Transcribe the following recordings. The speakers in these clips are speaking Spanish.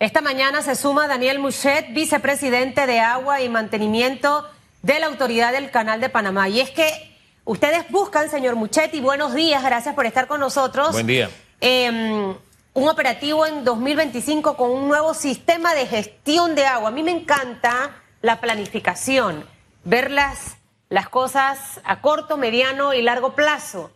Esta mañana se suma Daniel Muchet, vicepresidente de Agua y Mantenimiento de la Autoridad del Canal de Panamá. Y es que ustedes buscan, señor Muchet, y buenos días, gracias por estar con nosotros. Buen día. Em, un operativo en 2025 con un nuevo sistema de gestión de agua. A mí me encanta la planificación, ver las, las cosas a corto, mediano y largo plazo.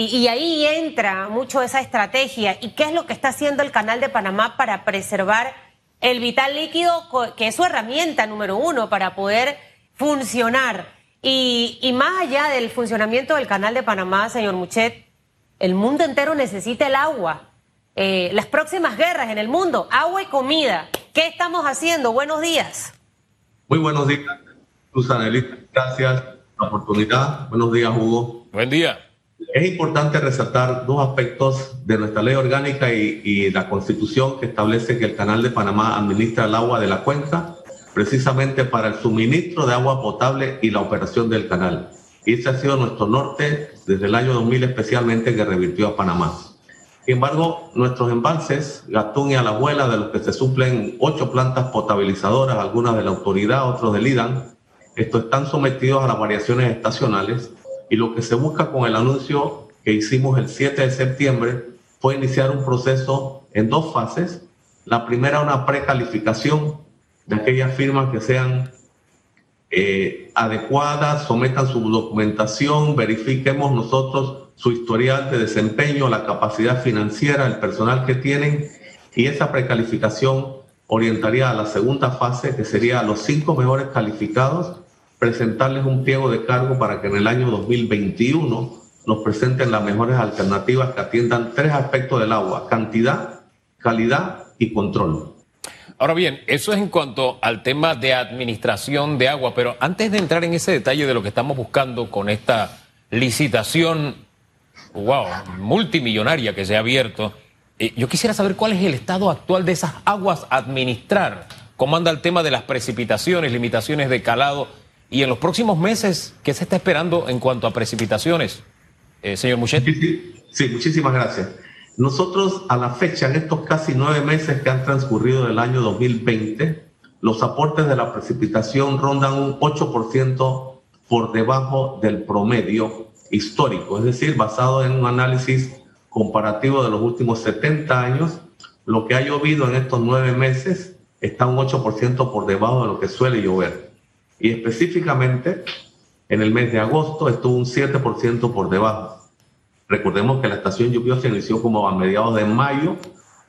Y, ahí entra mucho esa estrategia. ¿Y qué es lo que está haciendo el Canal de Panamá para preservar el vital líquido, que es su herramienta número uno para poder funcionar? Y, y más allá del funcionamiento del Canal de Panamá, señor Muchet, el mundo entero necesita el agua. Eh, las próximas guerras en el mundo, agua y comida. ¿Qué estamos haciendo? Buenos días. Muy buenos días, Susana Gracias por la oportunidad. Buenos días, Hugo. Buen día. Es importante resaltar dos aspectos de nuestra ley orgánica y, la constitución que establece que el Canal de Panamá administra el agua de la cuenca precisamente para el suministro de agua potable y la operación del canal. Y ese ha sido nuestro norte desde el año 2000 especialmente que revirtió a Panamá. Sin embargo, nuestros embalses, Gatún y Alajuela, de los que se suplen ocho plantas potabilizadoras, algunas de la autoridad, otros del IDAN, estos están sometidos a las variaciones estacionales y lo que se busca con el anuncio que hicimos el 7 de septiembre fue iniciar un proceso en dos fases. La primera, una precalificación de aquellas firmas que sean eh, adecuadas, sometan su documentación, verifiquemos nosotros su historial de desempeño, la capacidad financiera, el personal que tienen y esa precalificación orientaría a la segunda fase, que sería a los cinco mejores calificados presentarles un pliego de cargo para que en el año 2021 nos presenten las mejores alternativas que atiendan tres aspectos del agua, cantidad, calidad y control. Ahora bien, eso es en cuanto al tema de administración de agua, pero antes de entrar en ese detalle de lo que estamos buscando con esta licitación, wow, multimillonaria que se ha abierto, eh, yo quisiera saber cuál es el estado actual de esas aguas administrar, cómo anda el tema de las precipitaciones, limitaciones de calado y en los próximos meses, ¿qué se está esperando en cuanto a precipitaciones, eh, señor Muchet? Sí, muchísimas gracias. Nosotros a la fecha, en estos casi nueve meses que han transcurrido del año 2020, los aportes de la precipitación rondan un 8% por debajo del promedio histórico, es decir, basado en un análisis comparativo de los últimos 70 años, lo que ha llovido en estos nueve meses está un 8% por debajo de lo que suele llover y específicamente en el mes de agosto estuvo un 7% por debajo. Recordemos que la estación lluviosa inició como a mediados de mayo,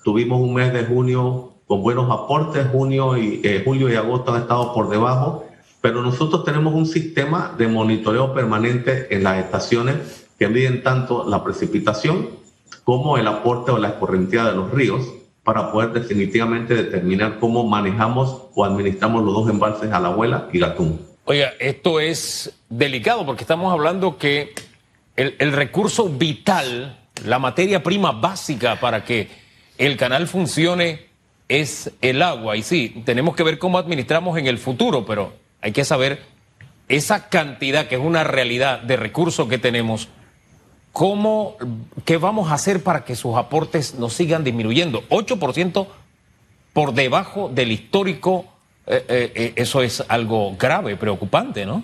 tuvimos un mes de junio con buenos aportes, junio y, eh, julio y agosto han estado por debajo, pero nosotros tenemos un sistema de monitoreo permanente en las estaciones que miden tanto la precipitación como el aporte o la escorrentía de los ríos para poder definitivamente determinar cómo manejamos o administramos los dos embalses a la abuela y Gatún. Oiga, esto es delicado porque estamos hablando que el, el recurso vital, la materia prima básica para que el canal funcione es el agua. Y sí, tenemos que ver cómo administramos en el futuro, pero hay que saber esa cantidad que es una realidad de recursos que tenemos ¿Cómo, ¿Qué vamos a hacer para que sus aportes no sigan disminuyendo? 8% por debajo del histórico, eh, eh, eh, eso es algo grave, preocupante, ¿no?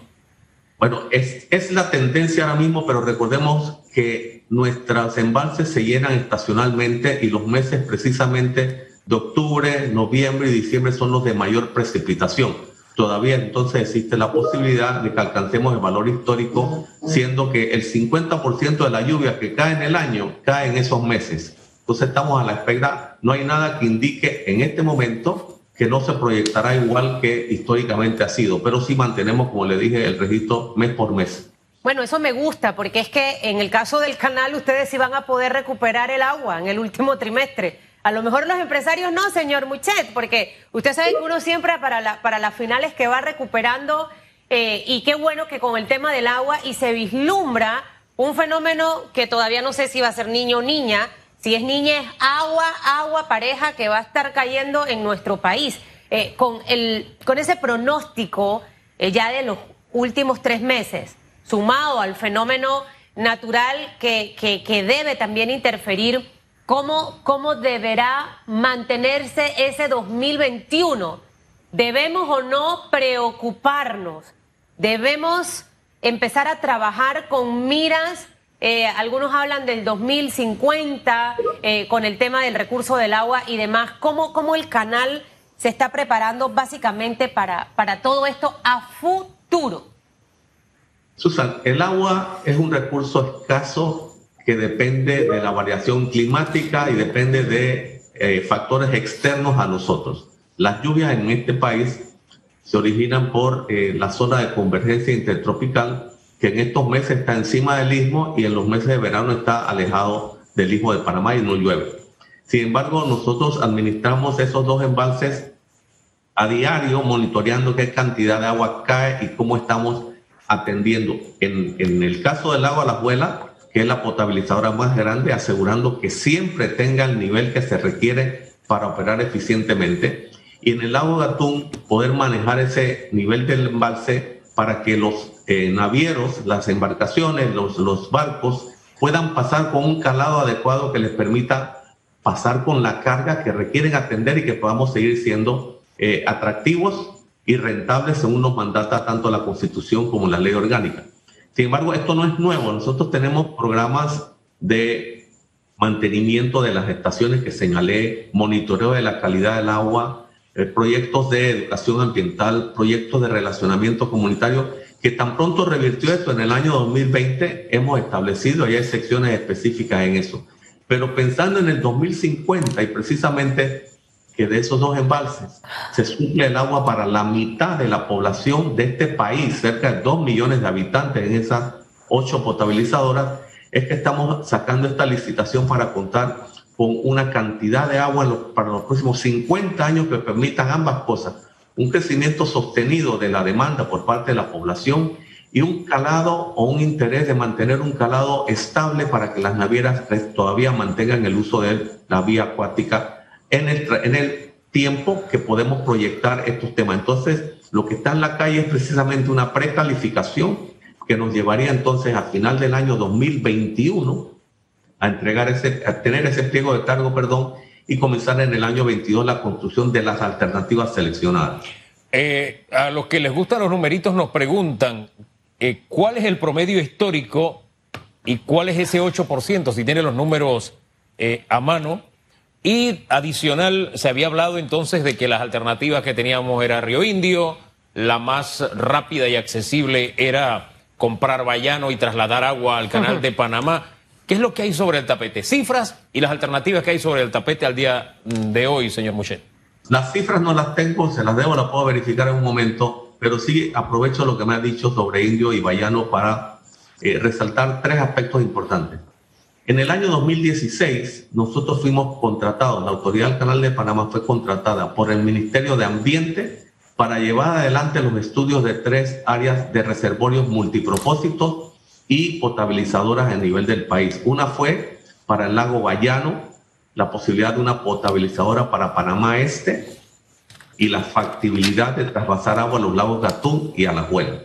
Bueno, es, es la tendencia ahora mismo, pero recordemos que nuestros embalses se llenan estacionalmente y los meses precisamente de octubre, noviembre y diciembre son los de mayor precipitación todavía entonces existe la posibilidad de que alcancemos el valor histórico, siendo que el 50% de la lluvia que cae en el año cae en esos meses. Entonces estamos a la espera, no hay nada que indique en este momento que no se proyectará igual que históricamente ha sido, pero sí mantenemos, como le dije, el registro mes por mes. Bueno, eso me gusta, porque es que en el caso del canal ustedes sí van a poder recuperar el agua en el último trimestre. A lo mejor los empresarios no, señor Muchet, porque usted sabe que uno siempre para, la, para las finales que va recuperando, eh, y qué bueno que con el tema del agua y se vislumbra un fenómeno que todavía no sé si va a ser niño o niña, si es niña es agua, agua, pareja que va a estar cayendo en nuestro país. Eh, con, el, con ese pronóstico eh, ya de los últimos tres meses, sumado al fenómeno natural que, que, que debe también interferir ¿cómo, cómo deberá mantenerse ese 2021? ¿Debemos o no preocuparnos? ¿Debemos empezar a trabajar con miras? Eh, algunos hablan del 2050 eh, con el tema del recurso del agua y demás. ¿Cómo, cómo el canal se está preparando básicamente para, para todo esto a futuro? Susan, el agua es un recurso escaso que depende de la variación climática y depende de eh, factores externos a nosotros. Las lluvias en este país se originan por eh, la zona de convergencia intertropical que en estos meses está encima del istmo y en los meses de verano está alejado del istmo de Panamá y no llueve. Sin embargo, nosotros administramos esos dos embalses a diario, monitoreando qué cantidad de agua cae y cómo estamos atendiendo. En, en el caso del agua La Abuela, que es la potabilizadora más grande, asegurando que siempre tenga el nivel que se requiere para operar eficientemente. Y en el lago Gatún, poder manejar ese nivel del embalse para que los eh, navieros, las embarcaciones, los, los barcos puedan pasar con un calado adecuado que les permita pasar con la carga que requieren atender y que podamos seguir siendo eh, atractivos y rentables según nos mandata tanto la Constitución como la ley orgánica. Sin embargo, esto no es nuevo. Nosotros tenemos programas de mantenimiento de las estaciones que señalé, monitoreo de la calidad del agua, eh, proyectos de educación ambiental, proyectos de relacionamiento comunitario, que tan pronto revirtió esto en el año 2020, hemos establecido, y hay secciones específicas en eso. Pero pensando en el 2050 y precisamente que de esos dos embalses se suple el agua para la mitad de la población de este país, cerca de dos millones de habitantes en esas ocho potabilizadoras, es que estamos sacando esta licitación para contar con una cantidad de agua para los próximos 50 años que permitan ambas cosas, un crecimiento sostenido de la demanda por parte de la población y un calado o un interés de mantener un calado estable para que las navieras todavía mantengan el uso de la vía acuática en el, tiempo que podemos proyectar estos temas. Entonces, lo que está en la calle es precisamente una precalificación que nos llevaría entonces a final del año 2021 a entregar ese, a tener ese pliego de cargo, perdón, y comenzar en el año 22 la construcción de las alternativas seleccionadas. Eh, a los que les gustan los numeritos nos preguntan eh, cuál es el promedio histórico y cuál es ese 8%, si tiene los números eh, a mano y adicional, se había hablado entonces de que las alternativas que teníamos era Río Indio, la más rápida y accesible era comprar vallano y trasladar agua al canal de Panamá. ¿Qué es lo que hay sobre el tapete? Cifras y las alternativas que hay sobre el tapete al día de hoy, señor Mouchet. Las cifras no las tengo, se las debo, las puedo verificar en un momento, pero sí aprovecho lo que me ha dicho sobre Indio y Vallano para eh, resaltar tres aspectos importantes. En el año 2016, nosotros fuimos contratados, la Autoridad del Canal de Panamá fue contratada por el Ministerio de Ambiente para llevar adelante los estudios de tres áreas de reservorios multipropósitos y potabilizadoras a nivel del país. Una fue para el lago Bayano, la posibilidad de una potabilizadora para Panamá Este y la factibilidad de trasvasar agua a los lagos Gatún y Alajuela.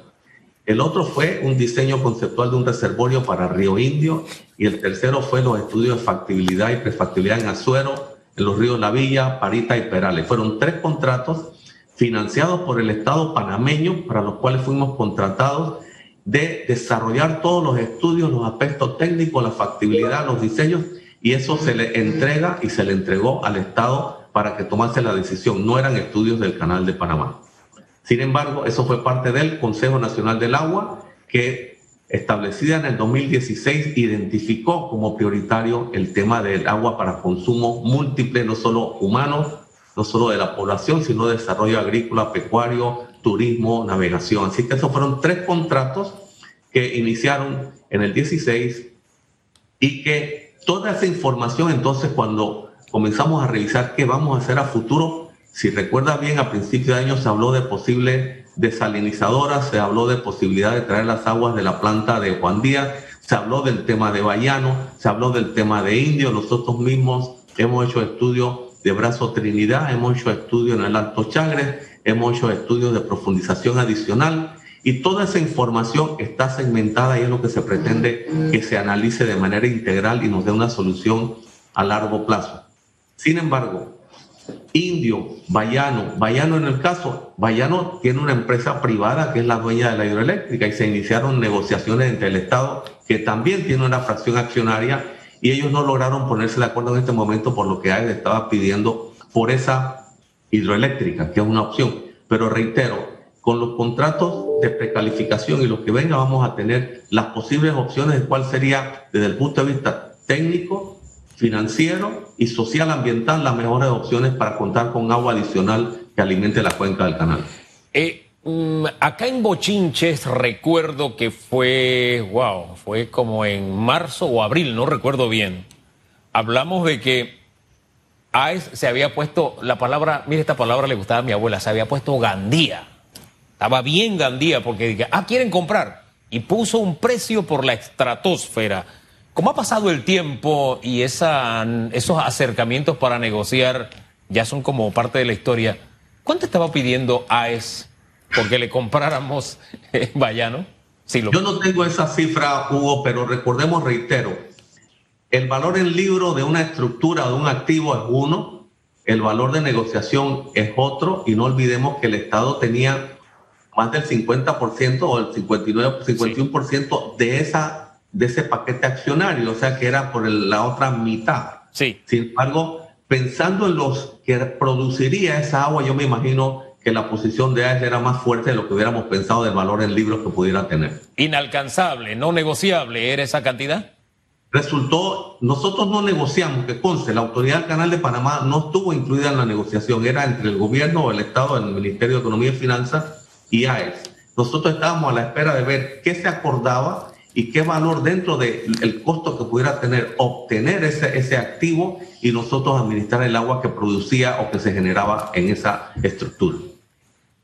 El otro fue un diseño conceptual de un reservorio para Río Indio y el tercero fue los estudios de factibilidad y prefactibilidad en Azuero, en los ríos La Villa, Parita y Perales. Fueron tres contratos financiados por el Estado panameño para los cuales fuimos contratados de desarrollar todos los estudios, los aspectos técnicos, la factibilidad, los diseños y eso se le entrega y se le entregó al Estado para que tomase la decisión. No eran estudios del Canal de Panamá. Sin embargo, eso fue parte del Consejo Nacional del Agua, que establecida en el 2016 identificó como prioritario el tema del agua para consumo múltiple, no solo humano, no solo de la población, sino de desarrollo agrícola, pecuario, turismo, navegación. Así que esos fueron tres contratos que iniciaron en el 16 y que toda esa información entonces cuando comenzamos a revisar qué vamos a hacer a futuro, si recuerda bien, a principios de año se habló de posible desalinizadora, se habló de posibilidad de traer las aguas de la planta de Juan Díaz, se habló del tema de Bayano, se habló del tema de Indio, nosotros mismos hemos hecho estudios de Brazo Trinidad, hemos hecho estudios en el Alto Chagres, hemos hecho estudios de profundización adicional y toda esa información está segmentada y es lo que se pretende que se analice de manera integral y nos dé una solución a largo plazo. Sin embargo, Indio, Bayano, Bayano en el caso, Bayano tiene una empresa privada que es la dueña de la hidroeléctrica y se iniciaron negociaciones entre el Estado, que también tiene una fracción accionaria, y ellos no lograron ponerse de acuerdo en este momento por lo que AES estaba pidiendo por esa hidroeléctrica, que es una opción. Pero reitero, con los contratos de precalificación y los que venga vamos a tener las posibles opciones de cuál sería desde el punto de vista técnico, financiero y social ambiental las mejores opciones para contar con agua adicional que alimente la cuenca del canal. Eh, mm, acá en Bochinches recuerdo que fue, wow, fue como en marzo o abril, no recuerdo bien. Hablamos de que AES se había puesto, la palabra, mire esta palabra le gustaba a mi abuela, se había puesto Gandía. Estaba bien Gandía porque dije, ah, quieren comprar. Y puso un precio por la estratosfera ¿Cómo ha pasado el tiempo y esa, esos acercamientos para negociar ya son como parte de la historia? ¿Cuánto estaba pidiendo AES porque le compráramos eh, Bayano? Yo no tengo esa cifra, Hugo, pero recordemos, reitero, el valor en libro de una estructura de un activo es uno, el valor de negociación es otro, y no olvidemos que el Estado tenía más del 50% o el 59, 51% de esa de ese paquete accionario, o sea que era por la otra mitad. Sí. Sin embargo, pensando en los que produciría esa agua, yo me imagino que la posición de AES era más fuerte de lo que hubiéramos pensado del valor en libros que pudiera tener. Inalcanzable, no negociable, ¿era esa cantidad? Resultó, nosotros no negociamos, que conste, la autoridad del Canal de Panamá no estuvo incluida en la negociación, era entre el gobierno el Estado, el Ministerio de Economía y Finanzas y AES. Nosotros estábamos a la espera de ver qué se acordaba y qué valor dentro del costo que pudiera tener obtener ese, ese activo y nosotros administrar el agua que producía o que se generaba en esa estructura.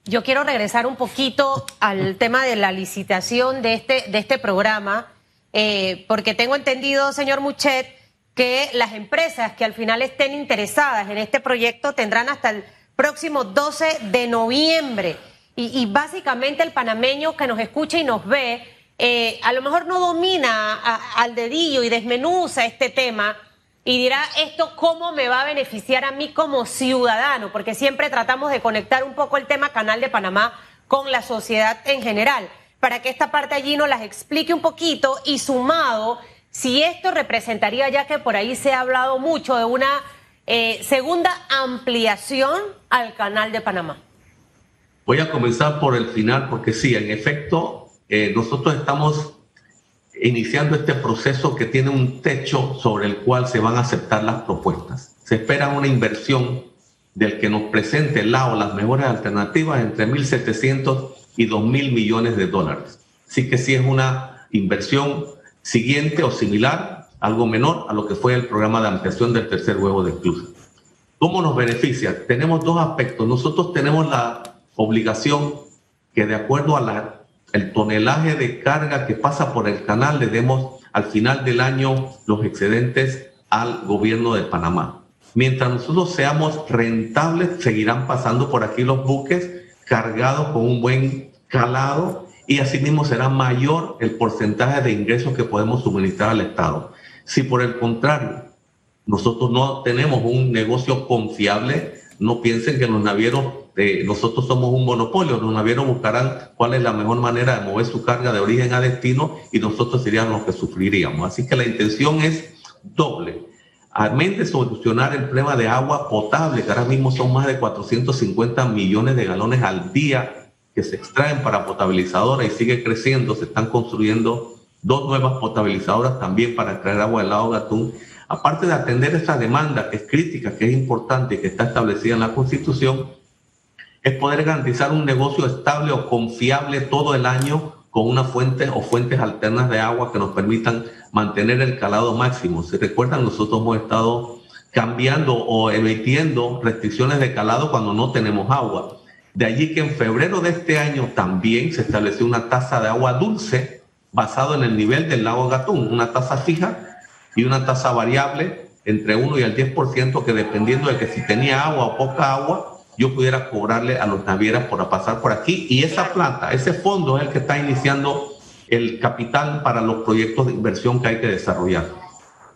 Yo quiero regresar un poquito al tema de la licitación de este, de este programa, eh, porque tengo entendido, señor Muchet, que las empresas que al final estén interesadas en este proyecto tendrán hasta el próximo 12 de noviembre. Y, y básicamente el panameño que nos escucha y nos ve, eh, a lo mejor no domina al dedillo y desmenuza este tema y dirá esto cómo me va a beneficiar a mí como ciudadano, porque siempre tratamos de conectar un poco el tema Canal de Panamá con la sociedad en general, para que esta parte allí nos las explique un poquito y sumado, si esto representaría, ya que por ahí se ha hablado mucho de una eh, segunda ampliación al Canal de Panamá. Voy a comenzar por el final, porque sí, en efecto, eh, nosotros estamos iniciando este proceso que tiene un techo sobre el cual se van a aceptar las propuestas. Se espera una inversión del que nos presente el lado las mejores alternativas entre 1.700 y 2.000 millones de dólares. Así que sí es una inversión siguiente o similar, algo menor a lo que fue el programa de ampliación del tercer huevo de Clus. ¿Cómo nos beneficia? Tenemos dos aspectos. Nosotros tenemos la obligación que de acuerdo a la el tonelaje de carga que pasa por el canal le demos al final del año los excedentes al gobierno de Panamá. Mientras nosotros seamos rentables, seguirán pasando por aquí los buques cargados con un buen calado y asimismo será mayor el porcentaje de ingresos que podemos suministrar al Estado. Si por el contrario nosotros no tenemos un negocio confiable, no piensen que los navieros nosotros somos un monopolio, los navieros buscarán cuál es la mejor manera de mover su carga de origen a destino y nosotros seríamos los que sufriríamos. Así que la intención es doble. Además de solucionar el problema de agua potable, que ahora mismo son más de 450 millones de galones al día que se extraen para potabilizadoras y sigue creciendo, se están construyendo dos nuevas potabilizadoras también para extraer agua del lago Gatún. Aparte de atender esa demanda que es crítica, que es importante y que está establecida en la Constitución, es poder garantizar un negocio estable o confiable todo el año con una fuente o fuentes alternas de agua que nos permitan mantener el calado máximo. Si recuerdan, nosotros hemos estado cambiando o emitiendo restricciones de calado cuando no tenemos agua. De allí que en febrero de este año también se estableció una tasa de agua dulce basado en el nivel del lago Gatún, una tasa fija y una tasa variable entre 1 y el 10% que dependiendo de que si tenía agua o poca agua, yo pudiera cobrarle a los navieras por pasar por aquí. Y esa plata, ese fondo es el que está iniciando el capital para los proyectos de inversión que hay que desarrollar.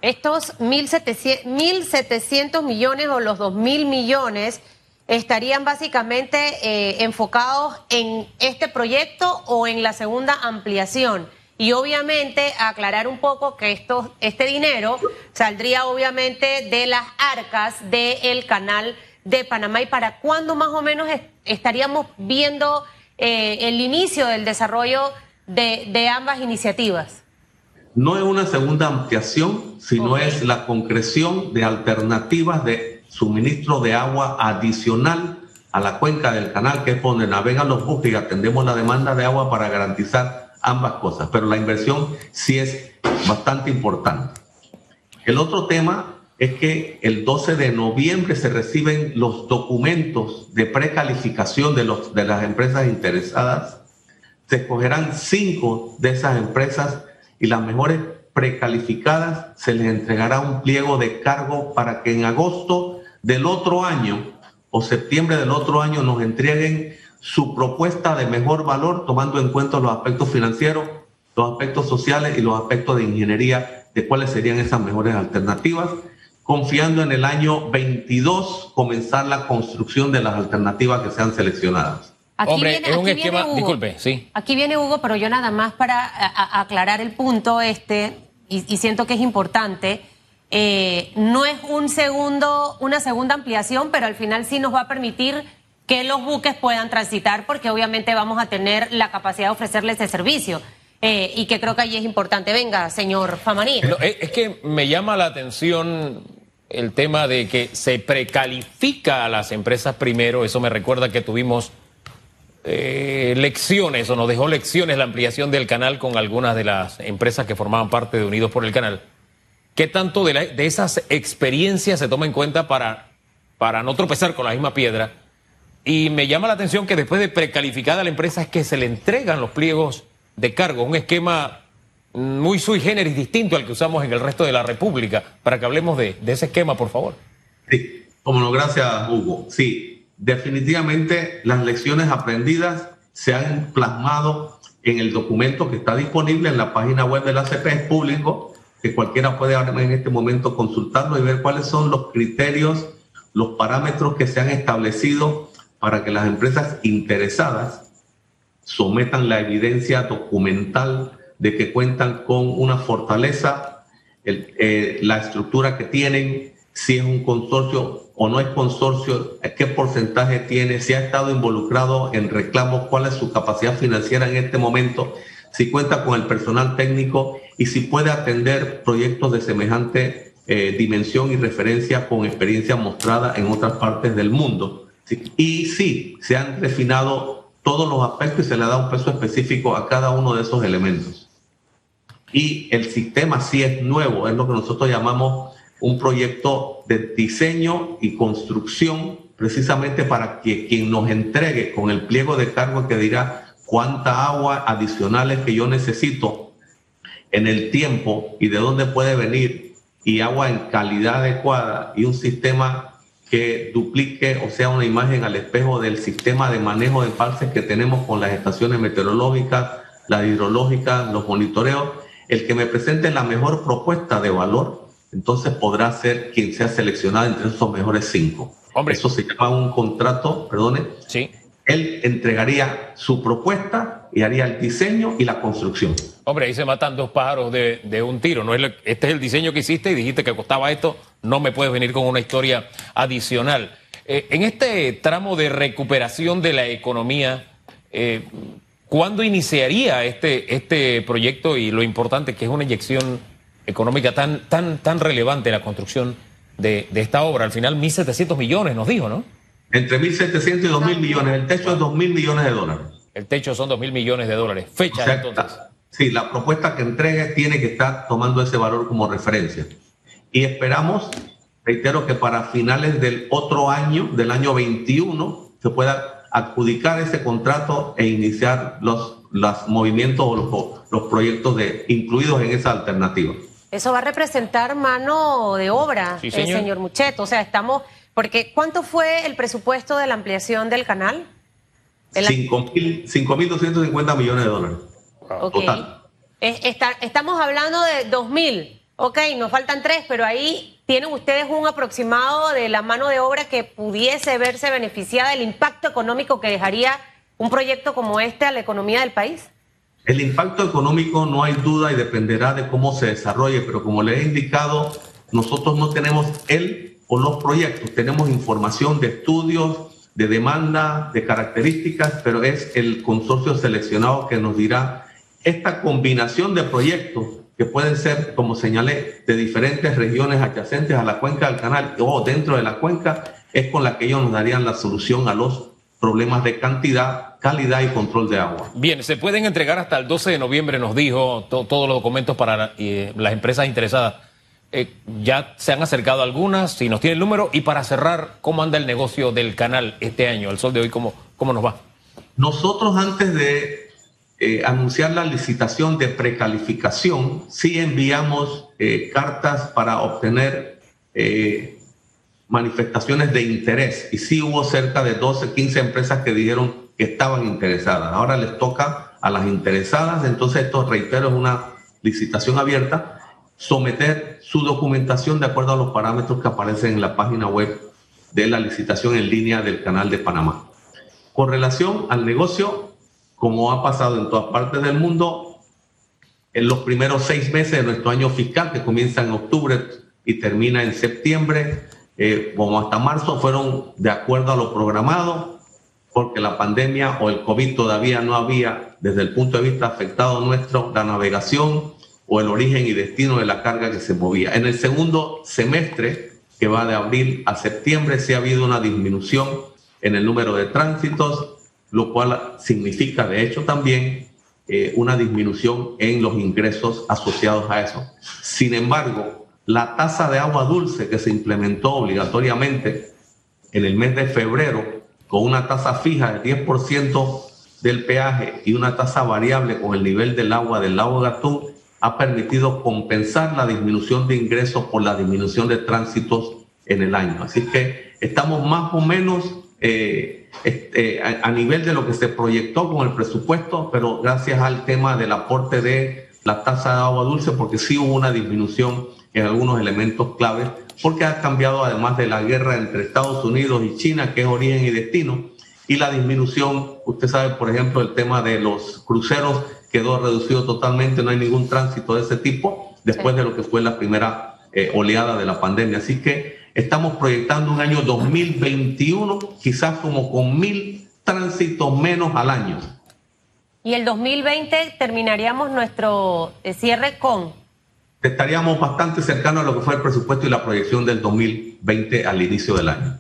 estos 1.700 millones o los 2.000 millones estarían básicamente eh, enfocados en este proyecto o en la segunda ampliación. Y obviamente aclarar un poco que esto, este dinero saldría obviamente de las arcas del canal de Panamá y para cuándo más o menos estaríamos viendo eh, el inicio del desarrollo de, ambas iniciativas. No es una segunda ampliación, sino es la concreción de alternativas de suministro de agua adicional a la cuenca del canal, que es donde navegan los buques y atendemos la demanda de agua para garantizar ambas cosas, pero la inversión sí es bastante importante. El otro tema es que el 12 de noviembre se reciben los documentos de precalificación de, los, de las empresas interesadas. Se escogerán cinco de esas empresas y las mejores precalificadas se les entregará un pliego de cargo para que en agosto del otro año o septiembre del otro año nos entreguen su propuesta de mejor valor, tomando en cuenta los aspectos financieros, los aspectos sociales y los aspectos de ingeniería, de cuáles serían esas mejores alternativas, confiando en el año 22 comenzar la construcción de las alternativas que sean seleccionadas. Aquí Hombre, viene, es un esquema, disculpe, sí. Aquí viene Hugo, pero yo nada más para aclarar el punto este, y, siento que es importante. Eh, no es un segundo, una segunda ampliación, pero al final sí nos va a permitir que los buques puedan transitar, porque obviamente vamos a tener la capacidad de ofrecerles ese servicio. Eh, y que creo que allí es importante. Venga, señor Famaní. es que me llama la atención el tema de que se precalifica a las empresas primero. Eso me recuerda que tuvimos eh, lecciones o nos dejó lecciones la ampliación del canal con algunas de las empresas que formaban parte de Unidos por el Canal. ¿Qué tanto de, de esas experiencias se toma en cuenta para, para no tropezar con la misma piedra? Y me llama la atención que después de precalificada la empresa es que se le entregan los pliegos de cargo, un esquema muy sui generis distinto al que usamos en el resto de la República, para que hablemos de, ese esquema, por favor. Sí, como no, gracias Hugo. Sí, definitivamente las lecciones aprendidas se han plasmado en el documento que está disponible en la página web de la CP, es público, que cualquiera puede en este momento consultarlo y ver cuáles son los criterios, los parámetros que se han establecido para que las empresas interesadas sometan la evidencia documental de que cuentan con una fortaleza, eh, la estructura que tienen, si es un consorcio o no es consorcio, qué porcentaje tiene, si ha estado involucrado en reclamos, cuál es su capacidad financiera en este momento, si cuenta con el personal técnico y si puede atender proyectos de semejante eh, dimensión y referencia con experiencia mostrada en otras partes del mundo. Y sí, se han refinado todos los aspectos y se le dado un peso específico a cada uno de esos elementos. Y el sistema sí es nuevo, es lo que nosotros llamamos un proyecto de diseño y construcción, precisamente para que quien nos entregue con el pliego de cargo que dirá cuánta agua adicional es que yo necesito en el tiempo y de dónde puede venir y agua en calidad adecuada y un sistema que duplique o sea una imagen al espejo del sistema de manejo de embalses que tenemos con las estaciones meteorológicas, las hidrológicas, los monitoreos, el que me presente la mejor propuesta de valor, entonces podrá ser quien sea seleccionado entre esos mejores cinco. Hombre. Eso se llama un contrato, perdone. Sí él entregaría su propuesta y haría el diseño y la construcción. Hombre, ahí se matan dos pájaros de, un tiro. ¿no? Este es el diseño que hiciste y dijiste que costaba esto. No me puedes venir con una historia adicional. Eh, en este tramo de recuperación de la economía, eh, ¿cuándo iniciaría este, este proyecto y lo importante que es una inyección económica tan, tan, tan relevante la construcción de, de esta obra? Al final, 1.700 millones nos dijo, ¿no? Entre 1.700 y 2.000 millones. El techo es 2.000 millones de dólares. El techo son 2.000 millones de dólares. Fecha entonces. Sí, la propuesta que entregue tiene que estar tomando ese valor como referencia. Y esperamos, reitero, que para finales del otro año, del año 21, se pueda adjudicar ese contrato e iniciar los, los movimientos o los, los proyectos de, incluidos en esa alternativa. Eso va a representar mano de obra, sí, señor. señor Mucheto. O sea, estamos porque, ¿cuánto fue el presupuesto de la ampliación del canal? 5.250 millones de dólares. Total. estamos hablando de 2.000. Ok, nos faltan tres, pero ahí tienen ustedes un aproximado de la mano de obra que pudiese verse beneficiada del impacto económico que dejaría un proyecto como este a la economía del país. El impacto económico no hay duda y dependerá de cómo se desarrolle, pero como le he indicado, nosotros no tenemos el o los proyectos, tenemos información de estudios, de demanda, de características, pero es el consorcio seleccionado que nos dirá esta combinación de proyectos que pueden ser, como señalé, de diferentes regiones adyacentes a la cuenca del canal o dentro de la cuenca, es con la que ellos nos darían la solución a los problemas de cantidad, calidad y control de agua. Bien, se pueden entregar hasta el 12 de noviembre, nos dijo, todos los documentos para eh, las empresas interesadas. Eh, ya se han acercado algunas, si nos tiene el número, y para cerrar, ¿cómo anda el negocio del canal este año? El sol de hoy, ¿cómo, cómo nos va? Nosotros antes de eh, anunciar la licitación de precalificación, sí enviamos eh, cartas para obtener eh, manifestaciones de interés y sí hubo cerca de 12, 15 empresas que dijeron que estaban interesadas. Ahora les toca a las interesadas, entonces esto, reitero, es una licitación abierta, someter su documentación de acuerdo a los parámetros que aparecen en la página web de la licitación en línea del Canal de Panamá. Con relación al negocio, como ha pasado en todas partes del mundo, en los primeros seis meses de nuestro año fiscal, que comienza en octubre y termina en septiembre, eh, como hasta marzo, fueron de acuerdo a lo programado, porque la pandemia o el COVID todavía no había, desde el punto de vista afectado nuestro, la navegación o el origen y destino de la carga que se movía. En el segundo semestre, que va de abril a septiembre, sí ha habido una disminución en el número de tránsitos, lo cual significa de hecho también eh, una disminución en los ingresos asociados a eso. Sin embargo, la tasa de agua dulce que se implementó obligatoriamente en el mes de febrero con una tasa fija de 10% del peaje y una tasa variable con el nivel del agua del lago Gatún ha permitido compensar la disminución de ingresos por la disminución de tránsitos en el año. Así que estamos más o menos eh, este, a, nivel de lo que se proyectó con el presupuesto, pero gracias al tema del aporte de la tasa de agua dulce, porque sí hubo una disminución en algunos elementos claves, porque ha cambiado además de la guerra entre Estados Unidos y China, que es origen y destino, y la disminución, usted sabe, por ejemplo, el tema de los cruceros quedó reducido totalmente, no hay ningún tránsito de ese tipo después de lo que fue la primera eh, oleada de la pandemia. Así que Estamos proyectando un año 2021 quizás como con mil tránsitos menos al año. Y el 2020 terminaríamos nuestro eh, cierre con... Estaríamos bastante cercanos a lo que fue el presupuesto y la proyección del 2020 al inicio del año.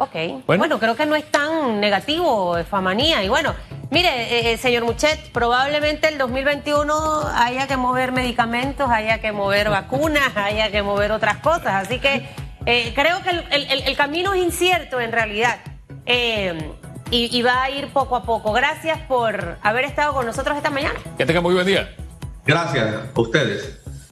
Ok. Bueno, creo que no es tan negativo, Famanía. Y bueno, mire, eh, eh, señor Muchet, probablemente el 2021 haya que mover medicamentos, haya que mover vacunas, haya que mover otras cosas. Así que eh, creo que el, camino es incierto en realidad eh, y, va a ir poco a poco. Gracias por haber estado con nosotros esta mañana. Que tengan muy buen día. Gracias a ustedes.